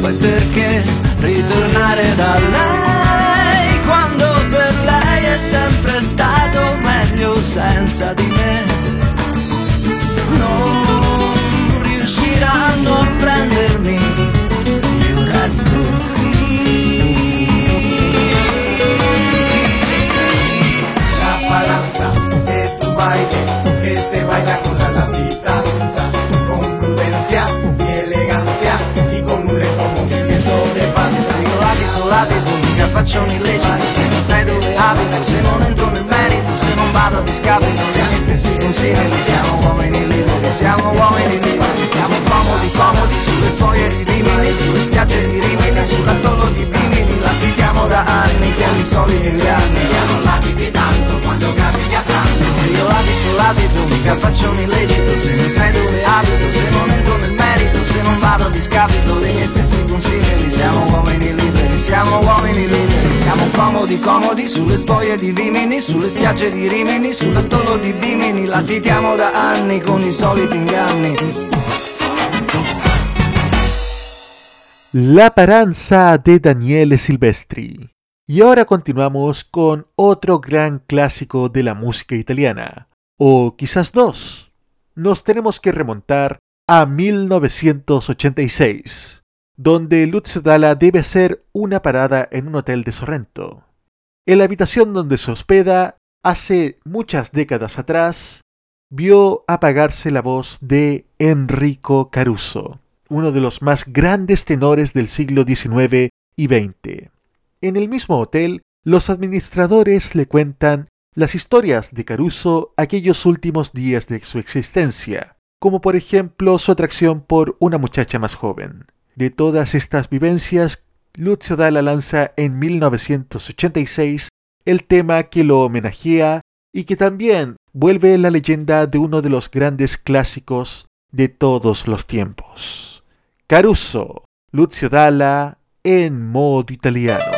Poi perché ritornare da lei quando per lei è sempre stato meglio senza di me? non riusciranno a prendermi, io resto faccio un illecito Se non sai dove abito, se non entro nel merito Se non vado a discapito stessi consigli. Siamo uomini liberi, siamo uomini liberi Siamo comodi, comodi sulle storie di Rimini Sulle spiagge di Rimini, sull'atollo di Bimini Latitiamo da anni con i soliti inganni Ya no latiti tanto cuando capiti a tanto. Se io abito, l'abito, mica faccio un illecito Se non sai dove abito, se non entro nel merito Se non vado a discapito dei miei stessi consigli. Siamo uomini liberi, siamo uomini liberi Siamo comodi, comodi sulle spoglie di Vimini Sulle spiagge di Rimini, sull'atollo di Bimini La Paranza de Daniele Silvestri. Y ahora continuamos con otro gran clásico de la música italiana, o quizás dos. Nos tenemos que remontar a 1986, donde Lucio Dalla debe hacer una parada en un hotel de Sorrento. En la habitación donde se hospeda, hace muchas décadas atrás, vio apagarse la voz de Enrico Caruso, uno de los más grandes tenores del siglo XIX y XX. En el mismo hotel, los administradores le cuentan las historias de Caruso aquellos últimos días de su existencia, como por ejemplo su atracción por una muchacha más joven. De todas estas vivencias, Lucio Dalla lanza en 1986 el tema que lo homenajea y que también vuelve la leyenda de uno de los grandes clásicos de todos los tiempos. Caruso, Lucio Dalla en modo italiano.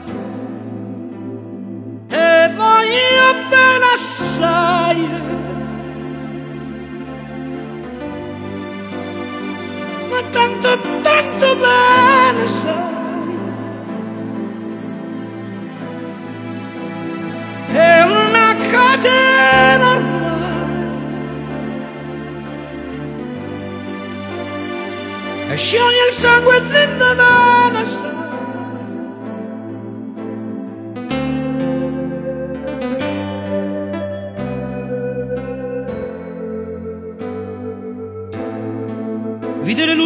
voglio bene assai. Ma tanto tanto bene sai. È una catena ormai. E scioglie il sangue dentro da una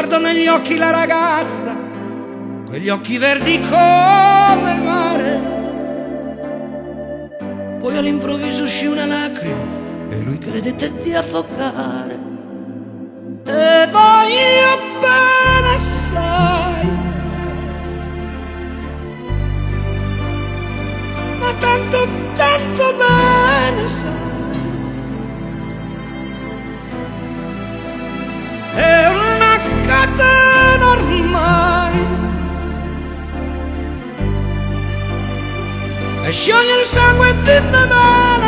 guardo negli occhi la ragazza, quegli occhi verdi come il mare. Poi all'improvviso uscì una lacrima e lui credette di affogare. Te voglio bene assai, ma tanto, tanto bene sai. È catena ormai e scioglie il sangue di Nadala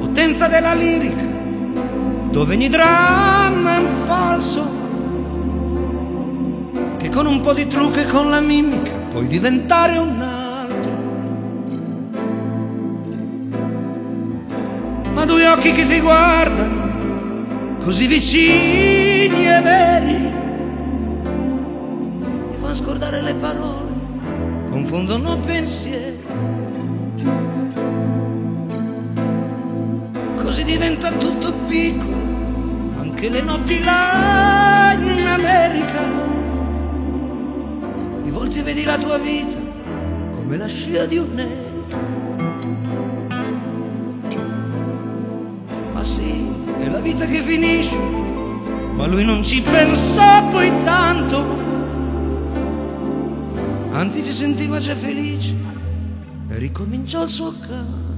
potenza della lirica dove ogni dramma è un falso che con un po' di trucco e con la mimica puoi diventare un altro. Ma due occhi che ti guardano, così vicini e veri, ti fanno scordare le parole, confondono pensieri. Così diventa tutto piccolo, anche le notti là in America volte vedi la tua vita come la scia di un nero. Ma sì, è la vita che finisce, ma lui non ci pensò poi tanto. Anzi si sentiva già felice e ricominciò il suo canto.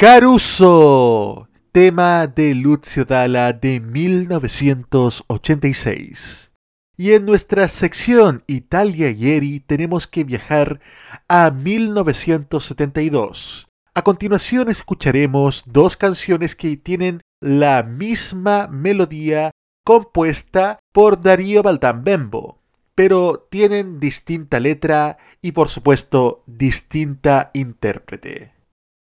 Caruso, tema de Lucio Dalla de 1986. Y en nuestra sección Italia Ieri tenemos que viajar a 1972. A continuación escucharemos dos canciones que tienen la misma melodía compuesta por Darío Baldambembo, pero tienen distinta letra y por supuesto distinta intérprete.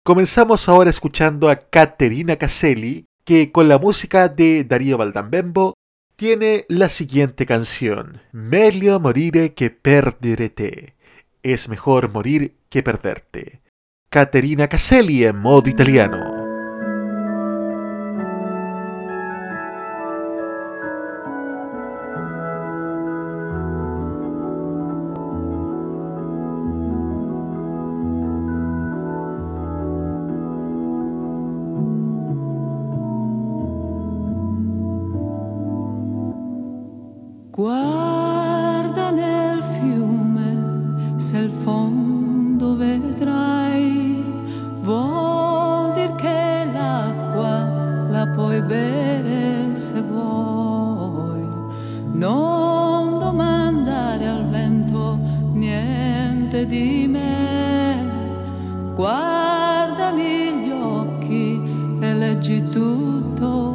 Comenzamos ahora escuchando a Caterina Caselli, que con la música de Darío Valdambembo tiene la siguiente canción: Meglio morire que perderete. Es mejor morir que perderte. Caterina Caselli en modo italiano. volere se vuoi. Non domandare al vento niente di me. Guardami gli occhi e leggi tutto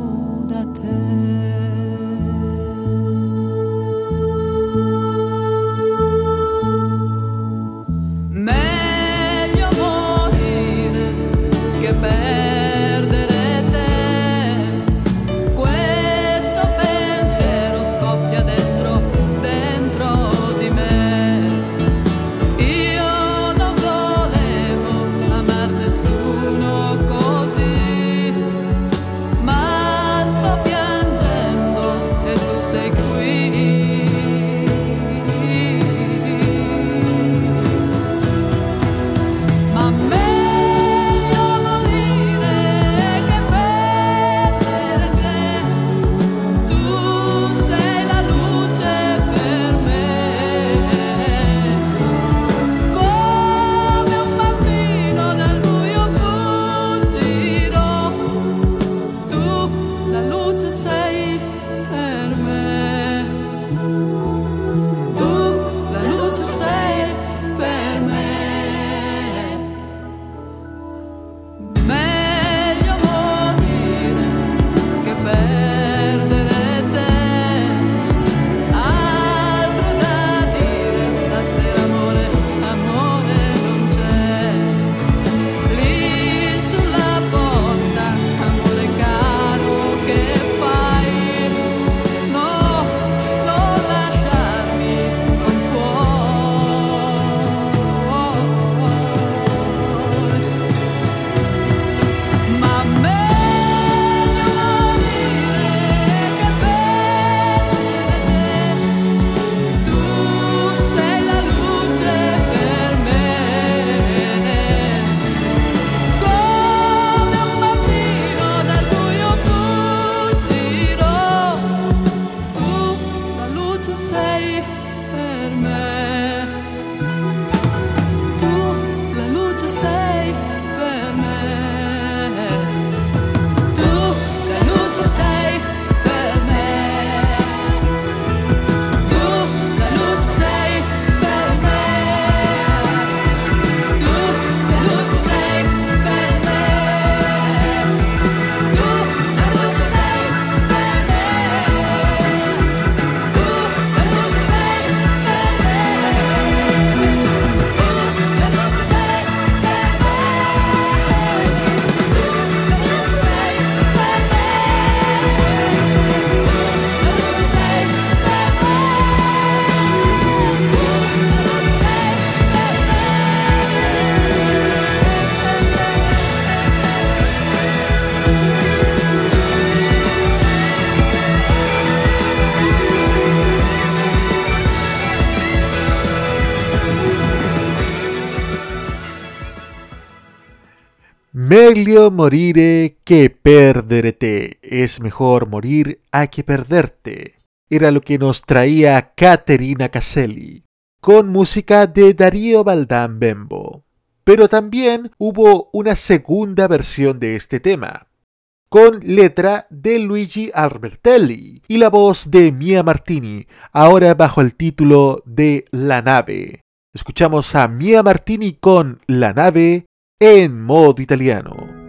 Meglio morire que perderete. Es mejor morir a que perderte. Era lo que nos traía Caterina Caselli, con música de Darío Valdán Bembo. Pero también hubo una segunda versión de este tema, con letra de Luigi Albertelli y la voz de Mia Martini, ahora bajo el título de La nave. Escuchamos a Mia Martini con La nave en modo italiano.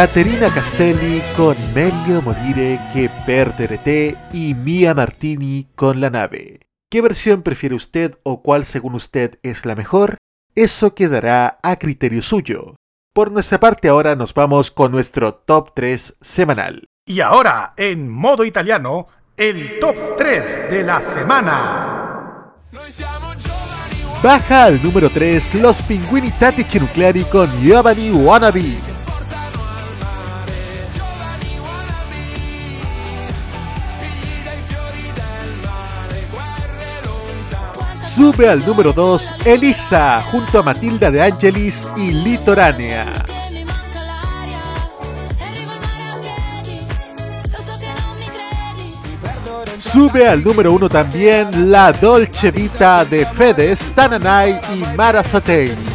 Caterina Caselli con Meglio morire che perdere te y Mia Martini con la nave. ¿Qué versión prefiere usted o cuál según usted es la mejor? Eso quedará a criterio suyo. Por nuestra parte ahora nos vamos con nuestro top 3 semanal. Y ahora, en modo italiano, el top 3 de la semana. Baja al número 3 los Pinguini Tattici Nucleari con Giovanni Wannabe. Sube al número 2 Elisa junto a Matilda de Angelis y Litoránea. Sube al número 1 también La Dolce Vita de Fedes, Tananay y Mara Satei.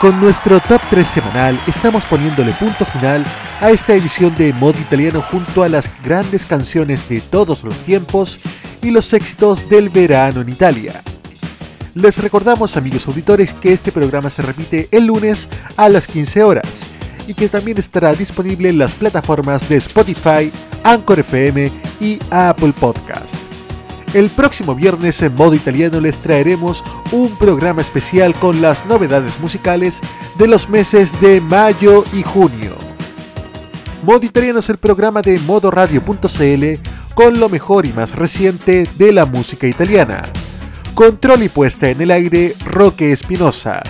Con nuestro top 3 semanal estamos poniéndole punto final a esta edición de Modo Italiano junto a las grandes canciones de todos los tiempos y los éxitos del verano en Italia. Les recordamos amigos auditores que este programa se repite el lunes a las 15 horas y que también estará disponible en las plataformas de Spotify, Anchor FM y Apple Podcast. El próximo viernes en modo italiano les traeremos un programa especial con las novedades musicales de los meses de mayo y junio. Modo Italiano es el programa de modoradio.cl con lo mejor y más reciente de la música italiana. Control y puesta en el aire, Roque Espinosa.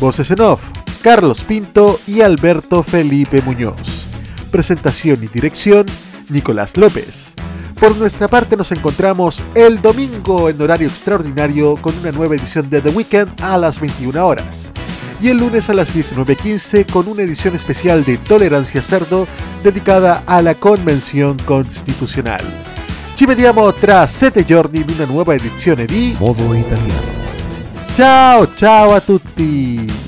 Voces en off, Carlos Pinto y Alberto Felipe Muñoz. Presentación y dirección, Nicolás López. Por nuestra parte nos encontramos el domingo en horario extraordinario con una nueva edición de The Weekend a las 21 horas. Y el lunes a las 19.15 con una edición especial de Tolerancia Cerdo dedicada a la Convención Constitucional. Ci vediamo tra sette giorni in una nuova edizione di Modo Italiano. Ciao ciao a tutti!